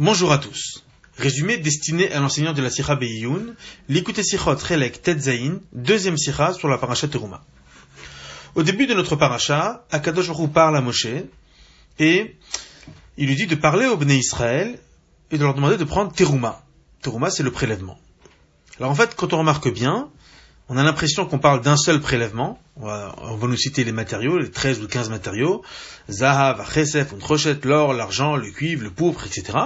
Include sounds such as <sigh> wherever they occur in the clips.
Bonjour à tous. Résumé destiné à l'enseignant de la Sira Beyoun, l'écoute Sichot Relek Tetzain, deuxième Sira sur la paracha Teruma. Au début de notre paracha, Akadosh parle à Moshe et il lui dit de parler au Bnei Israël et de leur demander de prendre Teruma. Teruma, c'est le prélèvement. Alors en fait, quand on remarque bien, on a l'impression qu'on parle d'un seul prélèvement. On va, nous citer les matériaux, les 13 ou 15 matériaux. Zahav, Chesef, Untrochet, l'or, l'argent, le cuivre, le pourpre, etc.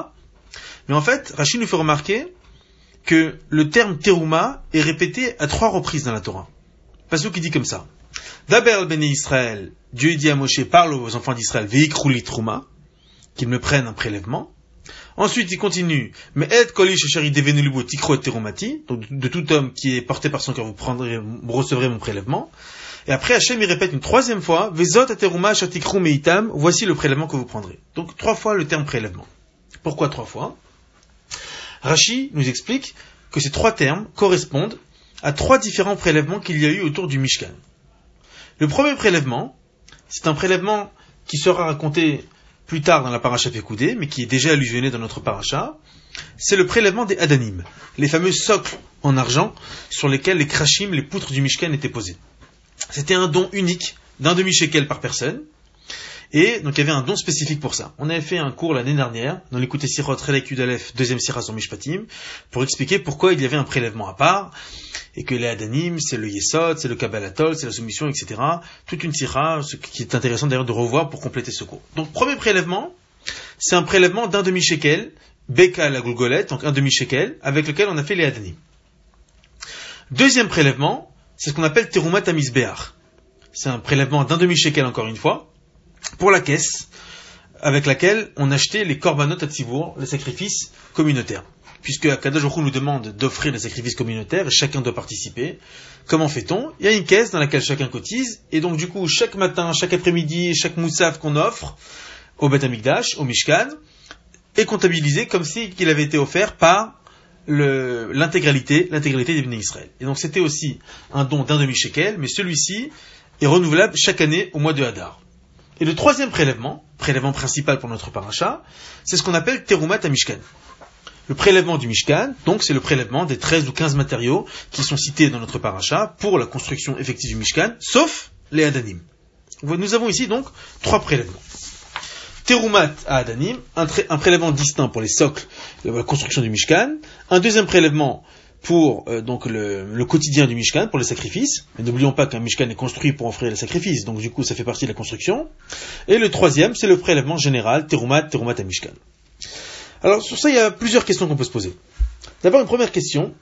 Mais en fait, Rachid nous fait remarquer que le terme terouma est répété à trois reprises dans la Torah. Passou qui dit comme ça. D'abord, béni Israël, Dieu dit à Moshe, parle aux enfants d'Israël, veikrouli trouma, qu'ils me prennent un prélèvement. Ensuite, il continue, mais et kolish shari devenulibo tikro terumati, donc de tout homme qui est porté par son cœur, vous prendrez, recevrez mon prélèvement. Et après, Hachem, il répète une troisième fois, vezot ateruma shatikru meitam, voici le prélèvement que vous prendrez. Donc, trois fois le terme prélèvement. Pourquoi trois fois? Rashi nous explique que ces trois termes correspondent à trois différents prélèvements qu'il y a eu autour du Mishkan. Le premier prélèvement, c'est un prélèvement qui sera raconté plus tard dans la paracha Pekoudé, mais qui est déjà allusionné dans notre paracha, c'est le prélèvement des Adanim, les fameux socles en argent sur lesquels les krachim, les poutres du Mishkan étaient posées. C'était un don unique d'un demi-shekel par personne, et donc il y avait un don spécifique pour ça. On avait fait un cours l'année dernière, dans l'écouté Sirot Relek Yudalef, deuxième Sirah sur Mishpatim, pour expliquer pourquoi il y avait un prélèvement à part, et que les Adanim, c'est le Yesod, c'est le Kabbalatol, c'est la soumission, etc. Toute une Sirah, ce qui est intéressant d'ailleurs de revoir pour compléter ce cours. Donc premier prélèvement, c'est un prélèvement d'un demi-shekel, Beka la Goulgolette, donc un demi-shekel, avec lequel on a fait les Adanim. Deuxième prélèvement, c'est ce qu'on appelle Terumat Amisbeach. C'est un prélèvement d'un demi-shekel encore une fois, pour la caisse avec laquelle on achetait les korbanot à Tzibour, les sacrifices communautaires. Puisque Akadosh nous demande d'offrir les sacrifices communautaires et chacun doit participer. Comment fait-on? Il y a une caisse dans laquelle chacun cotise et donc du coup chaque matin, chaque après-midi, chaque moussaf qu'on offre au Beth Amikdash, au Mishkan, est comptabilisé comme si qu'il avait été offert par l'intégralité, l'intégralité des bénis Israël. Et donc c'était aussi un don d'un demi-shekel, mais celui-ci est renouvelable chaque année au mois de Hadar. Et le troisième prélèvement, prélèvement principal pour notre paracha, c'est ce qu'on appelle Terumat à Mishkan. Le prélèvement du Mishkan, donc c'est le prélèvement des 13 ou 15 matériaux qui sont cités dans notre paracha pour la construction effective du Mishkan, sauf les Adanim. Nous avons ici donc trois prélèvements. Terumat à Adanim, un, prélèvement distinct pour les socles, la construction du Mishkan, un deuxième prélèvement pour euh, donc le, quotidien du Mishkan, pour les sacrifices. Mais n'oublions pas qu'un Mishkan est construit pour offrir les sacrifices, donc du coup ça fait partie de la construction. Et le troisième, c'est le prélèvement général, Terumat, Terumat à Mishkan. Alors sur ça, il y a plusieurs questions qu'on peut se poser. D'abord, une première question,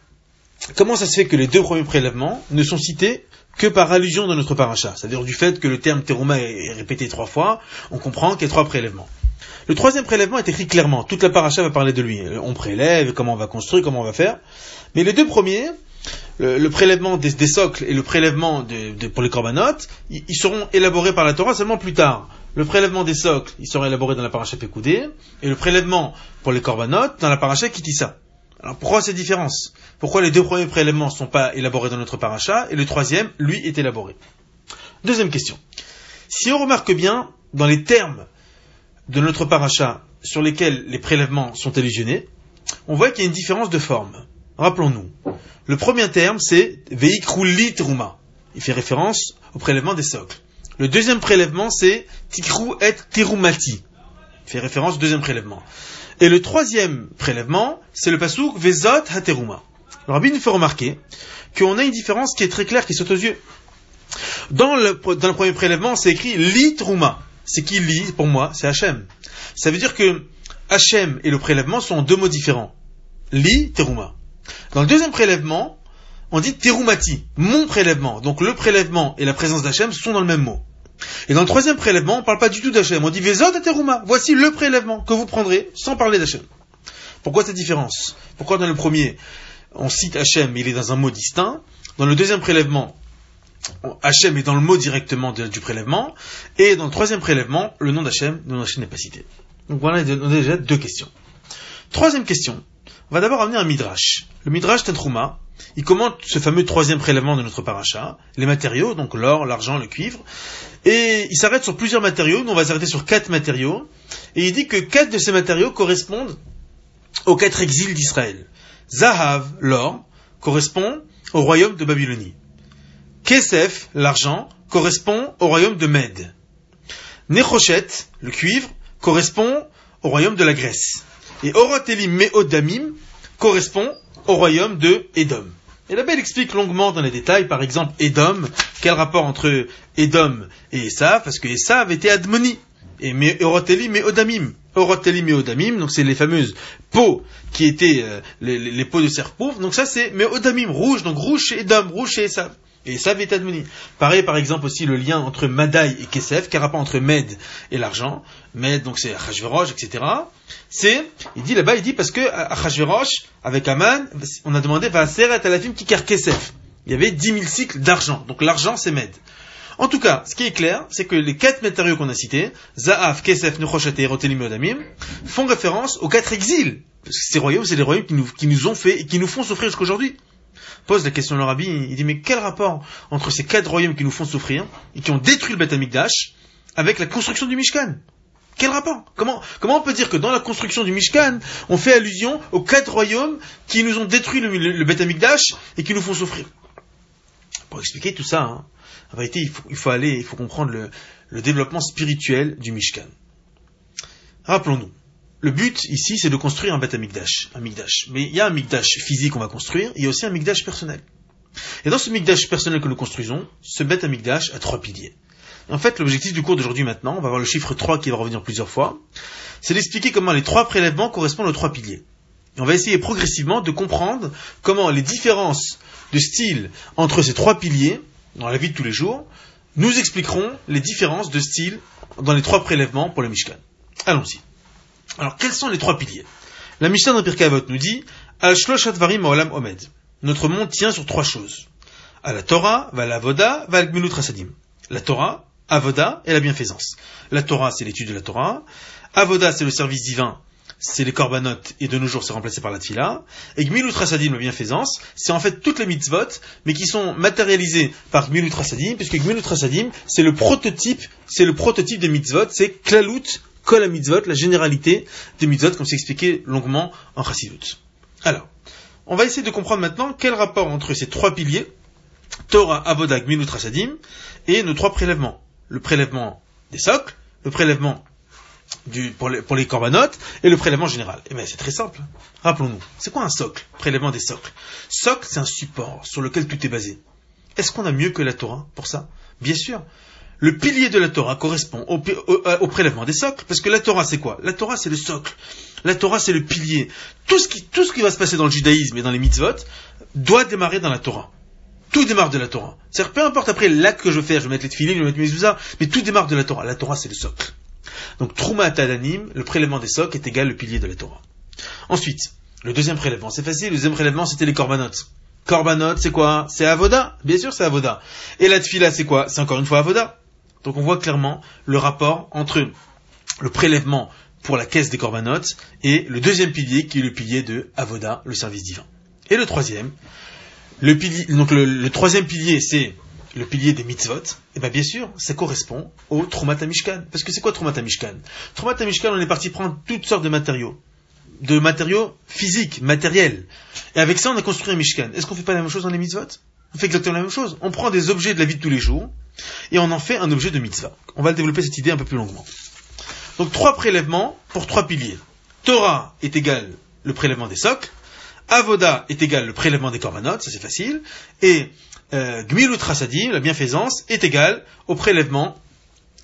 comment ça se fait que les deux premiers prélèvements ne sont cités que par allusion dans notre paracha? C'est-à-dire du fait que le terme Teruma est répété trois fois, on comprend qu'il y a trois prélèvements. Le troisième prélèvement est écrit clairement. Toute la paracha va parler de lui. On prélève, comment on va construire, comment on va faire. Mais les deux premiers, le, prélèvement des, socles et le prélèvement pour les corbanotes, ils, seront élaborés par la Torah seulement plus tard. Le prélèvement des socles, il sera élaboré dans la paracha Pekoudé, et le prélèvement pour les corbanotes dans la paracha Kitissa. Alors pourquoi ces différences? Pourquoi les deux premiers prélèvements ne sont pas élaborés dans notre paracha et le troisième, lui, est élaboré? Deuxième question. Si on remarque bien, dans les termes de notre paracha sur lesquels les prélèvements sont allusionnés, on voit qu'il y a une différence de forme. Rappelons-nous. Le premier terme, c'est Veikrulit Ruma. Il fait référence au prélèvement des socles. Le deuxième prélèvement, c'est Tikru et Tirumati. Il fait référence au deuxième prélèvement. Et le troisième prélèvement, c'est le pasouk Vezot Hateruma. Le rabbi nous fait remarquer qu'on a une différence qui est très claire, qui saute aux yeux. Dans le, dans le premier prélèvement, c'est écrit Litruma c'est qui lit pour moi C'est Hachem. Ça veut dire que Hachem et le prélèvement sont deux mots différents. Li, teruma. Dans le deuxième prélèvement, on dit terumati, mon prélèvement. Donc le prélèvement et la présence d'Hachem sont dans le même mot. Et dans le troisième prélèvement, on ne parle pas du tout d'Hachem. On dit Vezot et teruma. Voici le prélèvement que vous prendrez sans parler d'Hachem. Pourquoi cette différence? Pourquoi dans le premier, on cite Hachem, il est dans un mot distinct? Dans le deuxième prélèvement, Hachem est dans le mot directement du prélèvement, et dans le troisième prélèvement, le nom d'Hachem, n'est pas cité. Donc voilà, on a déjà deux questions. Troisième question, on va d'abord amener un midrash. Le midrash Tentrouma, il commente ce fameux troisième prélèvement de notre paracha, les matériaux, donc l'or, l'argent, le cuivre, et il s'arrête sur plusieurs matériaux, nous on va s'arrêter sur quatre matériaux, et il dit que quatre de ces matériaux correspondent aux quatre exils d'Israël. Zahav, l'or, correspond au royaume de Babylonie. Kesef, l'argent, correspond au royaume de Mède. Nechochet, le cuivre, correspond au royaume de la Grèce. Et Orotelim Meodamim correspond au royaume de Édom. Et la Belle explique longuement dans les détails, par exemple, Édom, quel rapport entre Édom et Esav, parce que Esav était Admoni. Et Oroteli Meodamim. Oroteli Meodamim, donc c'est les fameuses peaux qui étaient euh, les, peaux de pauvre. Donc ça c'est Meodamim, rouge, donc rouge chez Édom, rouge chez Esav. Et ça est Admoni. Pareil, par exemple, aussi le lien entre Madaï et Kesef, rapport entre Med et l'argent. Med, donc c'est Achashverosh, etc. C'est, il dit là-bas, il dit parce que Achashverosh, avec Aman, on a demandé, va à la film Kikar Kesef. Il y avait 10 000 cycles d'argent. Donc l'argent, c'est Med. En tout cas, ce qui est clair, c'est que les quatre matériaux qu'on a cités, Zaaf, Kesef, Nuchoshet et Rotelim font référence aux quatre exils. Parce que ces royaumes, c'est des royaumes qui nous, qui nous ont fait et qui nous font souffrir jusqu'aujourd'hui pose la question à le rabbi, il dit mais quel rapport entre ces quatre royaumes qui nous font souffrir et qui ont détruit le Beth Amikdash avec la construction du Mishkan? Quel rapport? Comment, comment on peut dire que dans la construction du Mishkan, on fait allusion aux quatre royaumes qui nous ont détruit le, le, Amikdash et qui nous font souffrir? Pour expliquer tout ça, hein, en vérité, il faut, il faut, aller, il faut comprendre le, le développement spirituel du Mishkan. Rappelons-nous, le but ici, c'est de construire un Beth Amikdash, un Mikdash. Mais il y a un Mikdash physique qu'on va construire, il y a aussi un Mikdash personnel. Et dans ce Mikdash personnel que nous construisons, ce Beth Amikdash a trois piliers. en fait, l'objectif du cours d'aujourd'hui maintenant, on va voir le chiffre 3 qui va revenir plusieurs fois, c'est d'expliquer comment les trois prélèvements correspondent aux trois piliers. Et on va essayer progressivement de comprendre comment les différences de style entre ces trois piliers, dans la vie de tous les jours, nous expliqueront les différences de style dans les trois prélèvements pour le Mishkan. Allons-y. Alors, quels sont les trois piliers? La Mishnah dans Pirkei nous dit Al varim olam omed. Notre monde tient sur trois choses. À la Torah, va la Voda, va Gmilut Rasadim. La Torah, Avoda et la bienfaisance. La Torah, c'est l'étude de la Torah. Avoda, c'est le service divin, c'est les korbanot, et de nos jours, c'est remplacé par la tfila. Et Gmilut Rasadim, la bienfaisance, c'est en fait toutes les mitzvot, mais qui sont matérialisées par Gmilut Rasadim, puisque Gmilut Rasadim, c'est le prototype, c'est le prototype des mitzvot, c'est Klalut Kol la mitzvot, la généralité des mitzvot, comme c'est expliqué longuement en Chassidut. Alors, on va essayer de comprendre maintenant quel rapport entre ces trois piliers, Torah, Avodah, Gmilut, Rasadim, et nos trois prélèvements. Le prélèvement des socles, le prélèvement du, pour, les, pour corbanotes et le prélèvement général. Eh bien, c'est très simple. Rappelons-nous. C'est quoi un socle Prélèvement des socles? Socle, c'est un support sur lequel tout est basé. Est-ce qu'on a mieux que la Torah pour ça? Bien sûr. Le pilier de la Torah correspond euh, au, prélèvement des socles, parce que la Torah c'est quoi? La Torah c'est le socle. La Torah c'est le pilier. Tout ce, qui, tout ce qui va se passer dans le judaïsme et dans les mitzvot doit démarrer dans la Torah. Tout démarre de la Torah. C'est-à-dire, peu importe après l'acte que je vais faire, je vais mettre les filets, je vais mettre mes zuzas, mais tout démarre de la Torah. La Torah c'est le socle. Donc, Trouma Tadanim, le prélèvement des socles est égal au pilier de la Torah. Ensuite, le deuxième prélèvement, c'est facile, le deuxième prélèvement c'était les corbanotes. Korbanot, c'est quoi? C'est Avoda Bien sûr, c'est Avoda. Et la tfila, c'est quoi? C'est encore une fois Avoda. Donc on voit clairement le rapport entre le prélèvement pour la caisse des corbanotes et le deuxième pilier qui est le pilier de Avoda, le service divin. Et le troisième, le pilier, troisième pilier c'est le pilier des mitzvot, et eh bien bien sûr, ça correspond au Trumatamishkan. Parce que c'est quoi Trumatamishkan Trumatamishkan, on est parti prendre toutes sortes de matériaux. De matériaux physiques, matériels. Et avec ça, on a construit un Mishkan. Est-ce qu'on fait pas la même chose dans les mitzvot? On fait exactement la même chose. On prend des objets de la vie de tous les jours, et on en fait un objet de mitzvah. On va développer cette idée un peu plus longuement. Donc trois prélèvements pour trois piliers. Torah est égal le prélèvement des socles, Avoda est égal le prélèvement des corbanotes, ça c'est facile, et euh, la bienfaisance, est égal au prélèvement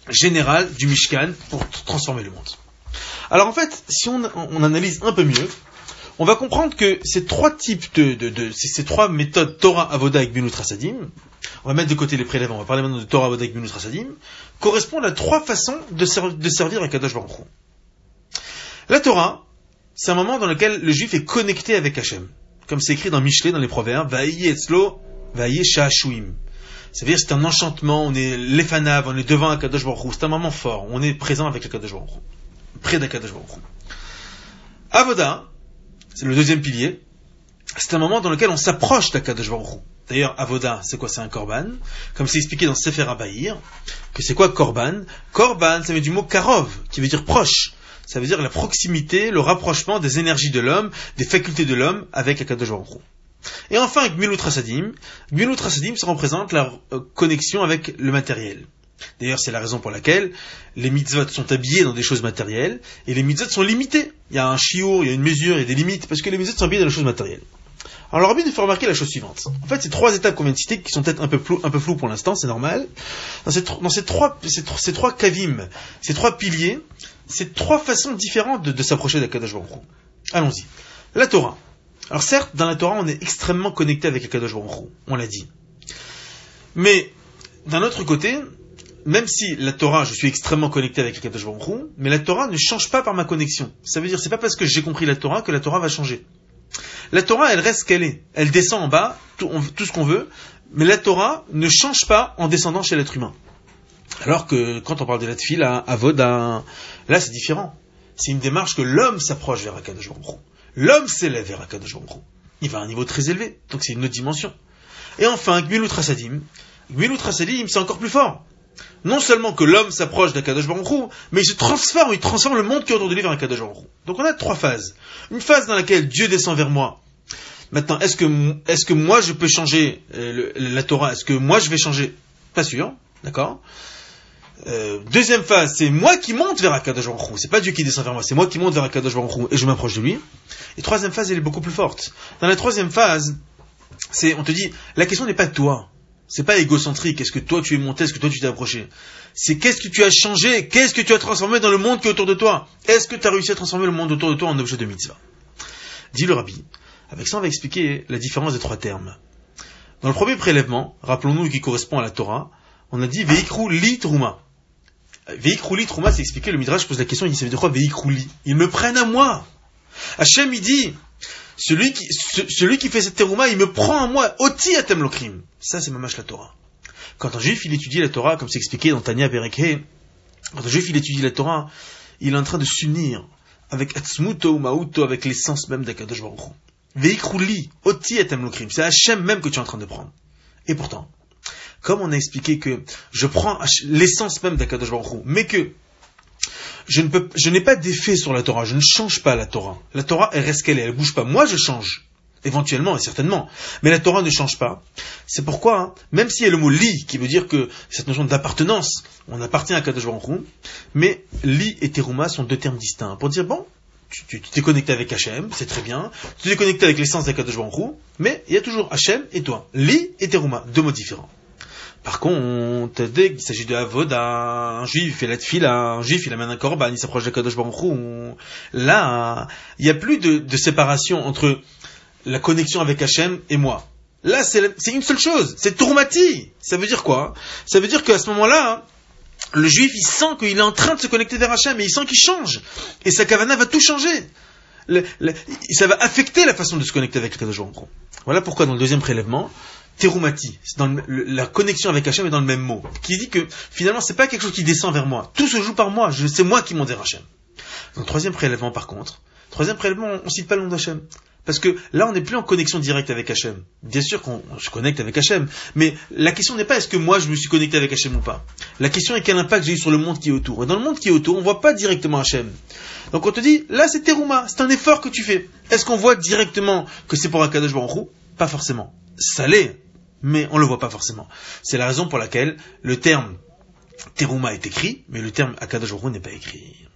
général du Mishkan pour transformer le monde. Alors en fait, si on, analyse un peu mieux, on va comprendre que ces trois types de, ces, trois méthodes Torah, Avoda et Gmilut on va mettre de côté les prélèvements, on va parler maintenant de Torah, Vodek, Minus, Rasadim, correspondent à trois façons de, servir à Kadosh Baruch La Torah, c'est un moment dans lequel le juif est connecté avec Hachem. Comme c'est écrit dans Michelet, dans les proverbes, Vaïe etzlo, Vaïe. C'est-à-dire, c'est un enchantement, on est l'efanav, on est devant Akadosh Baruch c'est un moment fort, on est présent avec Akadosh Baruch près d'Akadosh Baruch Avoda, c'est le deuxième pilier, c'est un moment dans lequel on s'approche d'Akadosh Baruch D'ailleurs, Avoda, c'est quoi? C'est un korban. Comme c'est expliqué dans Sefer Abaïr, que c'est quoi korban? Korban, ça vient du mot karov, qui veut dire proche. Ça veut dire la proximité, le rapprochement des énergies de l'homme, des facultés de l'homme avec Akadosh Baruch. Et enfin, Gmilut Rasadim. Gmilut Rasadim, ça représente la euh, connexion avec le matériel. D'ailleurs, c'est la raison pour laquelle les mitzvot sont habillés dans des choses matérielles et les mitzvot sont limités. Il y a un chiot, il y a une mesure, il y a des limites parce que les mitzvot sont habillés dans des choses matérielles. Alors, Rabbi nous fait remarquer la chose suivante. En fait, ces trois étapes qu'on vient de citer, qui sont peut-être un peu floues pour l'instant, c'est normal. Dans ces, ces trois, ces, ces, trois kavim, ces trois piliers, c'est trois façons différentes de, de s'approcher d'Akadosh Baruch Allons-y. La Torah. Alors certes, dans la Torah, on est extrêmement connecté avec Akadosh Baruch on l'a dit. Mais, d'un autre côté, même si la Torah, je suis extrêmement connecté avec Akadosh Baruch mais la Torah ne change pas par ma connexion. Ça veut dire, c'est pas parce que j'ai compris la Torah que la Torah va changer. La Torah, elle reste qu'elle est. Elle descend en bas, tout, tout ce qu'on veut, mais la Torah ne change pas en descendant chez l'être humain. Alors que quand on parle de la tfila, avoda, là c'est différent. C'est une démarche que l'homme s'approche vers Akadosh Baruch L'homme s'élève vers Akadosh Baruch Il va à un niveau très élevé, donc c'est une autre dimension. Et enfin, Gmilut Rasadim. Gmilut Rasadim, c'est encore plus fort. Non seulement que l'homme s'approche d'Akadosh Baruch mais il se transforme, il transforme le monde qui est autour de lui vers Akadosh Baruch Donc on a trois phases. Une phase dans laquelle Dieu descend vers moi. Maintenant, est-ce que, est-ce que moi je peux changer euh, la Torah? Est-ce que moi je vais changer? Pas sûr, d'accord? Euh, deuxième phase, c'est moi qui monte vers Akadosh Baruch C'est pas Dieu qui descend vers moi, c'est moi qui monte vers Akadosh Baruch et je m'approche de lui. Et troisième phase, elle est beaucoup plus forte. Dans la troisième phase, c'est, on te dit, la question n'est pas toi. C'est pas égocentrique. Est-ce que toi tu es monté, est-ce que toi tu t'es approché? C'est qu'est-ce que tu as changé, qu'est-ce que tu as transformé dans le monde qui est autour de toi? Est-ce que tu as réussi à transformer le monde autour de toi en objet de mitzvah? Dit le rabbi. Avec ça, on va expliquer la différence des trois termes. Dans le premier prélèvement, rappelons-nous qui correspond à la Torah, on a dit Veikru li truma. Veikrouli, Trouma, c'est expliqué, le Midrash pose la question, il dit, ça quoi Veikrouli Ils me prennent à moi. Hachem, il dit, celui qui, fait cette terouma, il me prend à moi, oti atem lokrim. Ça, c'est mamash la Torah. Quand un juif, il étudie la Torah, comme c'est expliqué dans Tanya Berekhe, quand un juif, il étudie la Torah, il est en train de s'unir avec Atzmuto ou Mauto, avec l'essence même d'Akadosh Baruch Veikrouli, oti atem lokrim. C'est Hachem même que tu es en train de prendre. Et pourtant, comme on a expliqué que je prends l'essence même d'Akadosh Baruch mais que je ne peux, je n'ai pas d'effet sur la Torah, je ne change pas la Torah. La Torah, elle reste qu'elle est, elle bouge pas. Moi, je change. Éventuellement et certainement. Mais la Torah ne change pas. C'est pourquoi, hein, même s'il y a le mot li, qui veut dire que cette notion d'appartenance, on appartient à Kadosh Baruch mais li et teruma sont deux termes distincts. Pour dire, bon, tu t'es connecté avec Hachem, c'est très bien. Tu t'es connecté avec l'essence d'Akadosh Baruch mais il y a toujours Hachem et toi. Li et teruma, deux mots différents. Par contre, dès qu'il s'agit de Avoda, un juif fait la tfila, un juif il amène un korban, il s'approche de Kadosh Baruch là, il n'y a plus de, séparation entre la connexion avec Hachem et moi. Là, c'est une seule chose, c'est tourmati. Ça veut dire quoi? Ça veut dire qu'à ce moment-là, le juif, il sent qu'il est en train de se connecter vers Hachem, et il sent qu'il change. Et sa kavana va tout changer. ça va affecter la façon de se connecter avec Kadosh Baruch Voilà pourquoi dans le deuxième prélèvement, terumati, dans la connexion avec Hachem est dans le même mot, qui dit que finalement c'est pas quelque chose qui descend vers moi, tout se joue par moi, c'est moi qui monte vers Hachem. Dans le troisième prélèvement par contre, troisième prélèvement on, ne cite pas le nom d'Hachem, parce que là on n'est plus en connexion directe avec Hachem. Bien sûr qu'on se connecte avec Hachem, mais la question n'est pas est-ce que moi je me suis connecté avec Hachem ou pas? La question est quel impact j'ai eu sur le monde qui est autour. Et dans le monde qui est autour, on voit pas directement Hachem. Donc on te dit, là c'est Teruma, c'est un effort que tu fais. Est-ce qu'on voit directement que c'est pour Akadosh Baruch Pas forcément. L'est, mais on ne le voit pas forcément. C'est la raison pour laquelle le terme Teruma est écrit, mais le terme Akadosh n'est pas écrit.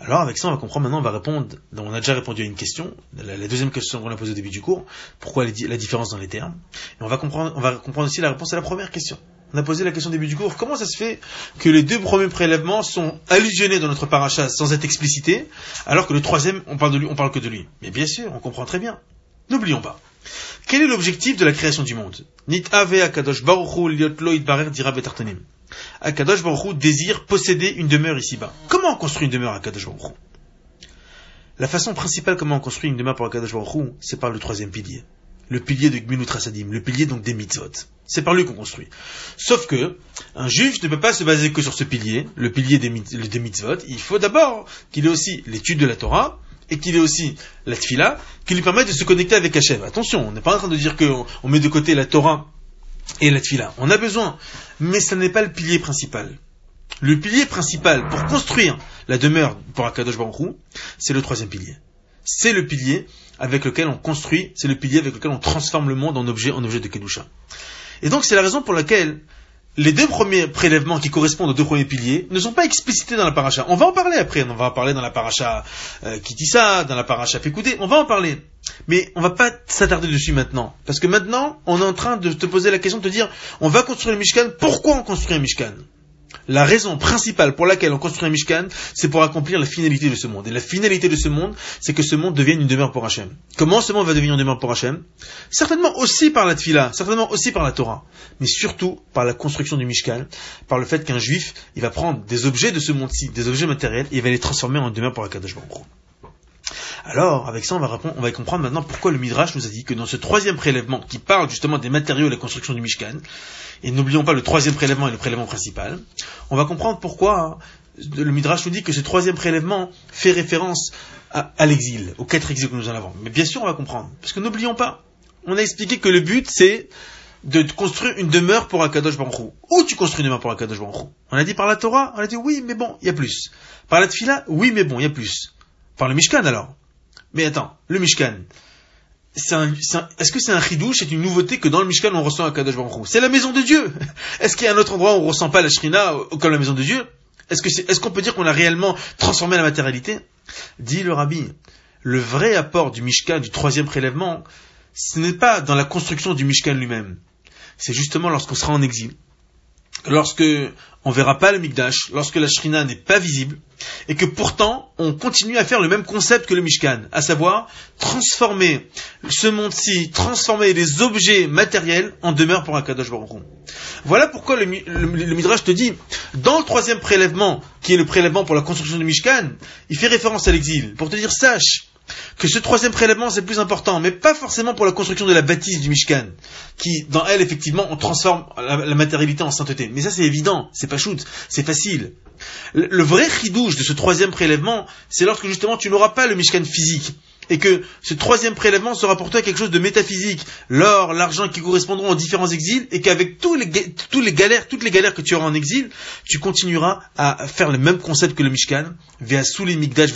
Alors avec ça, on va comprendre maintenant, on va répondre, on a déjà répondu à une question, la, deuxième question qu'on a posée au début du cours, pourquoi la différence dans les termes, et on va comprendre, on va comprendre aussi la réponse à la première question. On a posé la question au début du cours, comment ça se fait que les deux premiers prélèvements sont allusionnés dans notre paracha sans être explicités, alors que le troisième, on parle on parle que de lui? Mais bien sûr, on comprend très bien. N'oublions pas. Quel est l'objectif de la création du monde? Nit ave akadosh baruchu dira betartanim. Akadosh baruchu désire posséder une demeure ici-bas. Comment on construit une demeure à Akadosh baruchu La façon principale comment on construit une demeure pour Akadosh baruchu, c'est par le troisième pilier. Le pilier de Gmilut Rasadim, le pilier donc des mitzvot. C'est par lui qu'on construit. Sauf que, un juif ne peut pas se baser que sur ce pilier, le pilier des mitzvot. Il faut d'abord qu'il ait aussi l'étude de la Torah, et qu'il ait aussi la tfila, qui lui permet de se connecter avec Hachem. Attention, on n'est pas en train de dire qu'on met de côté la Torah et la tfila. On a besoin, mais ce n'est pas le pilier principal. Le pilier principal pour construire la demeure pour Akadosh Baruch c'est le troisième pilier. C'est le pilier avec lequel on construit, c'est le pilier avec lequel on transforme le monde en objet, en objet de Kedusha. Et donc c'est la raison pour laquelle les deux premiers prélèvements qui correspondent aux deux premiers piliers ne sont pas explicités dans la paracha. On va en parler après, on va en parler dans la paracha euh, dans la paracha Fekoudé, on va en parler. Mais on va pas s'attarder dessus maintenant. Parce que maintenant, on est en train de te poser la question de te dire, on va construire le Mishkan, pourquoi on construit un Mishkan? La raison principale pour laquelle on construit un Mishkan, c'est pour accomplir la finalité de ce monde. Et la finalité de ce monde, c'est que ce monde devienne une demeure pour Hachem. Comment ce monde va devenir une demeure pour Hachem? Certainement aussi par la Tfila, certainement aussi par la Torah, mais surtout par la construction du Mishkan, par le fait qu'un juif, il va prendre des objets de ce monde-ci, des objets matériels, et il va les transformer en demeure pour la Baruch alors, avec ça, on va, on va comprendre maintenant pourquoi le Midrash nous a dit que dans ce troisième prélèvement, qui parle justement des matériaux et de la construction du Mishkan, et n'oublions pas le troisième prélèvement et le prélèvement principal, on va comprendre pourquoi le Midrash nous dit que ce troisième prélèvement fait référence à, l'exil, aux quatre exils que nous en avons. Mais bien sûr, on va comprendre. Parce que n'oublions pas, on a expliqué que le but, c'est de construire une demeure pour Akadosh Baruch Où tu construis une demeure pour Akadosh Baruch On a dit par la Torah, on a dit oui, mais bon, il y a plus. Par la Tfila, oui, mais bon, il y a plus. Par le Mishkan alors. Mais attends, le Mishkan, est-ce que c'est un chidouche, c'est une nouveauté que dans le Mishkan on ressent un Kadosh Baruch C'est la maison de Dieu. <laughs> Est-ce qu'il y a un autre endroit où on ressent pas la Shrina comme la maison de Dieu? Est-ce qu'on peut dire qu'on a réellement transformé la matérialité? Dit le Rabbi, le vrai apport du Mishkan, du troisième prélèvement, ce n'est pas dans la construction du Mishkan lui-même. C'est justement lorsqu'on sera en exil, lorsque on verra pas le Mikdash, lorsque la Shrina n'est pas visible, et que pourtant on continue à faire le même concept que le Mishkan, à savoir transformer ce monde-ci, transformer les objets matériels en demeure pour un Kadosh Baruch Voilà pourquoi le, le, Midrash te dit, dans le troisième prélèvement, qui est le prélèvement pour la construction du Mishkan, il fait référence à l'exil, pour te dire, sache, que ce troisième prélèvement c'est plus important, mais pas forcément pour la construction de la bâtisse du Mishkan, qui dans elle effectivement on transforme la, matérialité en sainteté. Mais ça c'est évident, c'est pas shoot, c'est facile. Le, vrai chidouche de ce troisième prélèvement, c'est lorsque justement tu n'auras pas le Mishkan physique, et que ce troisième prélèvement sera pour toi quelque chose de métaphysique, l'or, l'argent qui correspondront aux différents exils, et qu'avec tous les, galères, toutes les galères que tu auras en exil, tu continueras à faire le même concept que le Mishkan, via sous Migdash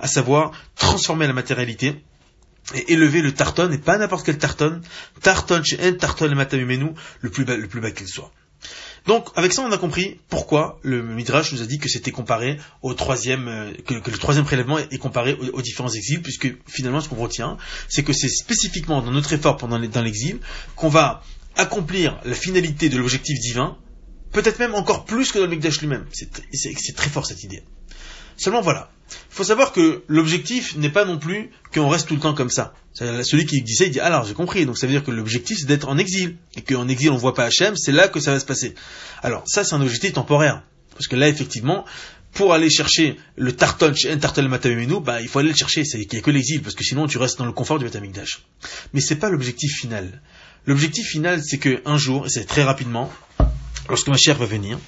à savoir transformer la matérialité, et élever le tarton, et pas n'importe quel tarton, tarton chez un tarton le le plus bas, le plus bas qu'il soit. Donc, avec ça, on a compris pourquoi le Midrash nous a dit que c'était comparé au troisième, euh, que, le troisième prélèvement est comparé aux, différents exils, puisque finalement, ce qu'on retient, c'est que c'est spécifiquement dans notre effort pendant dans l'exil qu'on va accomplir la finalité de l'objectif divin, peut-être même encore plus que dans le Mikdash lui-même. C'est très fort cette idée. Seulement voilà, il faut savoir que l'objectif n'est pas non plus qu'on reste tout le temps comme ça. Celui qui dit ça, il dit alors j'ai compris. Donc ça veut dire que l'objectif c'est d'être en exil et qu'en exil on voit pas Hachem, c'est là que ça va se passer. Alors ça c'est un objectif temporaire parce que là effectivement pour aller chercher le tarton un tarton matamemenu, bah il faut aller le chercher. C'est qu'il n'y a que l'exil parce que sinon tu restes dans le confort du Betamikdash. Mais c'est pas l'objectif final. L'objectif final c'est que un jour et c'est très rapidement lorsque ma chère va venir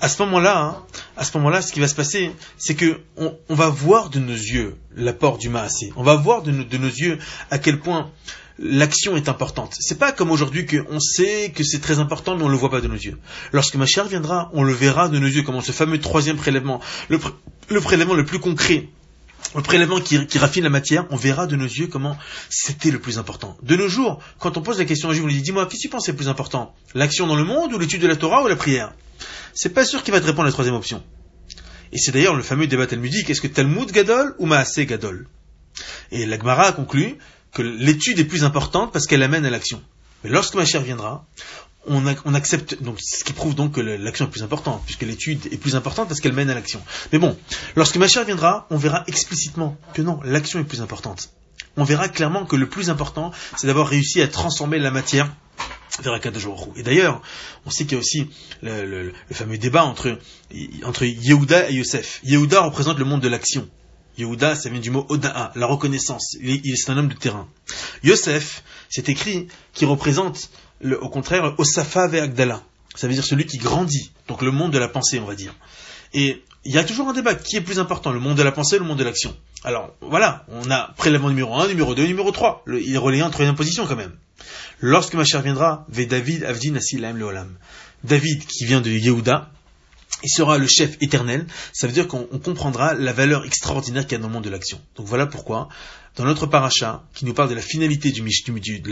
à ce moment-là, hein, à ce moment-là, ce qui va se passer, c'est que on, va voir de nos yeux l'apport du Maasé. On va voir de, nos yeux à quel point l'action est importante. C'est pas comme aujourd'hui qu'on sait que c'est très important, mais on le voit pas de nos yeux. Lorsque ma chère viendra, on le verra de nos yeux, comme ce fameux troisième prélèvement, le, prélèvement le plus concret, le prélèvement qui, raffine la matière, on verra de nos yeux comment c'était le plus important. De nos jours, quand on pose la question à un juif, on lui dit, dis-moi, qu'est-ce que tu penses est le plus important? L'action dans le monde ou l'étude de la Torah ou la prière? C'est pas sûr qu'il va te répondre à la troisième option. Et c'est d'ailleurs le fameux débat talmudique, est-ce que Talmud Gadol ou Maaseh Gadol? Et l'Agmara a conclu que l'étude est plus importante parce qu'elle amène à l'action. Mais lorsque ma chère viendra, on, accepte, donc, ce qui prouve donc que l'action est plus importante, puisque l'étude est plus importante parce qu'elle mène à l'action. Mais bon, lorsque ma chère viendra, on verra explicitement que non, l'action est plus importante. On verra clairement que le plus important, c'est d'avoir réussi à transformer la matière vers Et d'ailleurs, on sait qu'il y a aussi le, fameux débat entre, entre Yehuda et Yosef. Yehuda représente le monde de l'action. Yehuda, ça vient du mot Oda'a, la reconnaissance. Il est, un homme de terrain. Yosef, c'est écrit qui représente, au contraire, Osafa ve Agdala. Ça veut dire celui qui grandit. Donc le monde de la pensée, on va dire. Et il y a toujours un débat. Qui est plus important, le monde de la pensée ou le monde de l'action? Alors, voilà. On a prélèvement numéro 1, numéro 2, numéro 3. il est relayé en troisième position quand même. Lorsque ma chère viendra, ve David avdin le Leolam. David, qui vient de Yehuda, il sera le chef éternel, ça veut dire qu'on comprendra la valeur extraordinaire qu'il y a dans le monde de l'action. Donc voilà pourquoi, dans notre paracha, qui nous parle de la finalité du,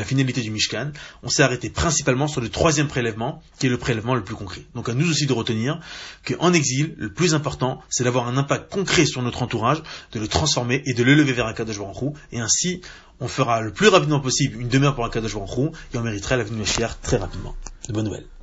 finalité du Mishkan, on s'est arrêté principalement sur le troisième prélèvement, qui est le prélèvement le plus concret. Donc à nous aussi de retenir qu'en exil, le plus important, c'est d'avoir un impact concret sur notre entourage, de le transformer et de le lever vers Akadosh Baruch et ainsi, on fera le plus rapidement possible une demeure pour Akadosh Baruch et on mériterait la venue de très rapidement. De bonnes nouvelles.